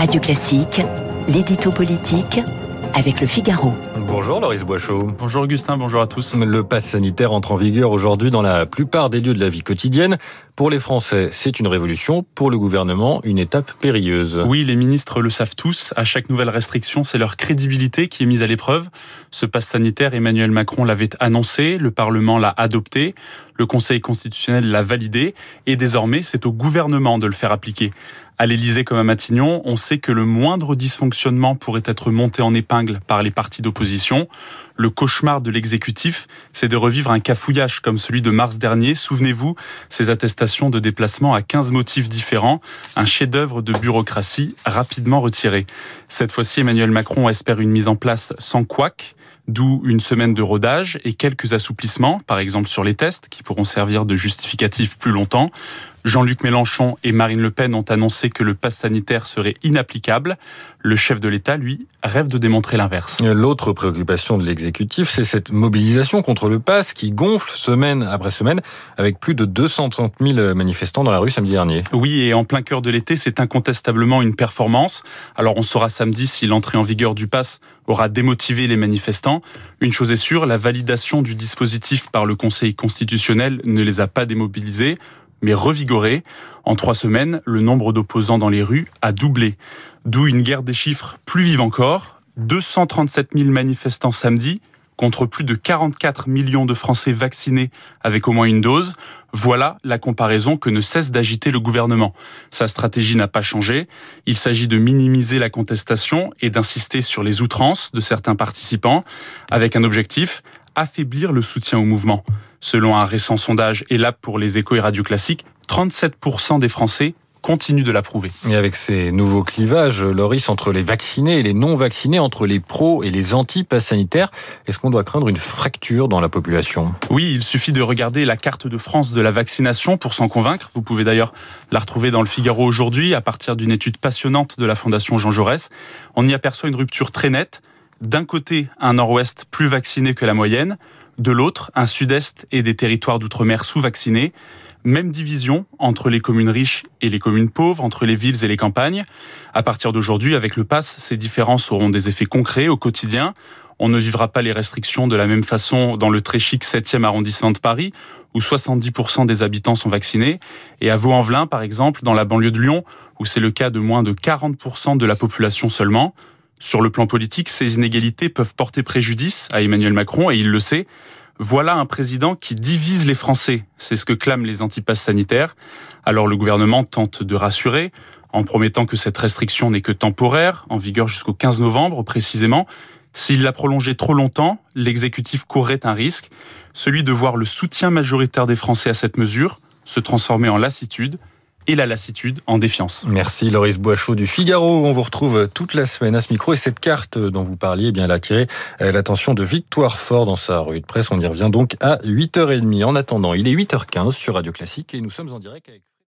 Radio Classique, l'édito politique avec le Figaro. Bonjour Loris Boichot. Bonjour Augustin, bonjour à tous. Le pass sanitaire entre en vigueur aujourd'hui dans la plupart des lieux de la vie quotidienne. Pour les Français, c'est une révolution. Pour le gouvernement, une étape périlleuse. Oui, les ministres le savent tous. À chaque nouvelle restriction, c'est leur crédibilité qui est mise à l'épreuve. Ce pass sanitaire, Emmanuel Macron l'avait annoncé, le Parlement l'a adopté, le Conseil constitutionnel l'a validé, et désormais, c'est au gouvernement de le faire appliquer. À l'Élysée comme à Matignon, on sait que le moindre dysfonctionnement pourrait être monté en épingle par les partis d'opposition. Le cauchemar de l'exécutif, c'est de revivre un cafouillage comme celui de mars dernier. Souvenez-vous, ces attestations de déplacement à 15 motifs différents, un chef-d'œuvre de bureaucratie rapidement retiré. Cette fois-ci, Emmanuel Macron espère une mise en place sans couac d'où une semaine de rodage et quelques assouplissements, par exemple sur les tests, qui pourront servir de justificatif plus longtemps. Jean-Luc Mélenchon et Marine Le Pen ont annoncé que le pass sanitaire serait inapplicable. Le chef de l'État, lui, rêve de démontrer l'inverse. L'autre préoccupation de l'exécutif, c'est cette mobilisation contre le pass qui gonfle semaine après semaine avec plus de 230 000 manifestants dans la rue samedi dernier. Oui, et en plein cœur de l'été, c'est incontestablement une performance. Alors on saura samedi si l'entrée en vigueur du pass aura démotivé les manifestants. Une chose est sûre, la validation du dispositif par le Conseil constitutionnel ne les a pas démobilisés mais revigoré. En trois semaines, le nombre d'opposants dans les rues a doublé. D'où une guerre des chiffres plus vive encore. 237 000 manifestants samedi contre plus de 44 millions de Français vaccinés avec au moins une dose. Voilà la comparaison que ne cesse d'agiter le gouvernement. Sa stratégie n'a pas changé. Il s'agit de minimiser la contestation et d'insister sur les outrances de certains participants avec un objectif, affaiblir le soutien au mouvement. Selon un récent sondage ELAB pour les échos et radio classiques, 37% des Français continuent de l'approuver. Et avec ces nouveaux clivages, Loris, entre les vaccinés et les non vaccinés, entre les pros et les anti-pass sanitaires, est-ce qu'on doit craindre une fracture dans la population? Oui, il suffit de regarder la carte de France de la vaccination pour s'en convaincre. Vous pouvez d'ailleurs la retrouver dans le Figaro aujourd'hui à partir d'une étude passionnante de la Fondation Jean Jaurès. On y aperçoit une rupture très nette. D'un côté, un nord-ouest plus vacciné que la moyenne, de l'autre, un sud-est et des territoires d'outre-mer sous-vaccinés. Même division entre les communes riches et les communes pauvres, entre les villes et les campagnes. À partir d'aujourd'hui, avec le pass, ces différences auront des effets concrets au quotidien. On ne vivra pas les restrictions de la même façon dans le très chic 7e arrondissement de Paris, où 70% des habitants sont vaccinés, et à Vaux-en-Velin, par exemple, dans la banlieue de Lyon, où c'est le cas de moins de 40% de la population seulement. Sur le plan politique, ces inégalités peuvent porter préjudice à Emmanuel Macron et il le sait. Voilà un président qui divise les Français. C'est ce que clament les antipasses sanitaires. Alors le gouvernement tente de rassurer en promettant que cette restriction n'est que temporaire, en vigueur jusqu'au 15 novembre précisément. S'il la prolongeait trop longtemps, l'exécutif courrait un risque, celui de voir le soutien majoritaire des Français à cette mesure se transformer en lassitude et la lassitude en défiance. Merci Loris Boichot du Figaro. On vous retrouve toute la semaine à ce micro et cette carte dont vous parliez, eh bien, elle a attiré euh, l'attention de Victoire Fort dans sa revue de presse. On y revient donc à 8h30. En attendant, il est 8h15 sur Radio Classique et nous sommes en direct avec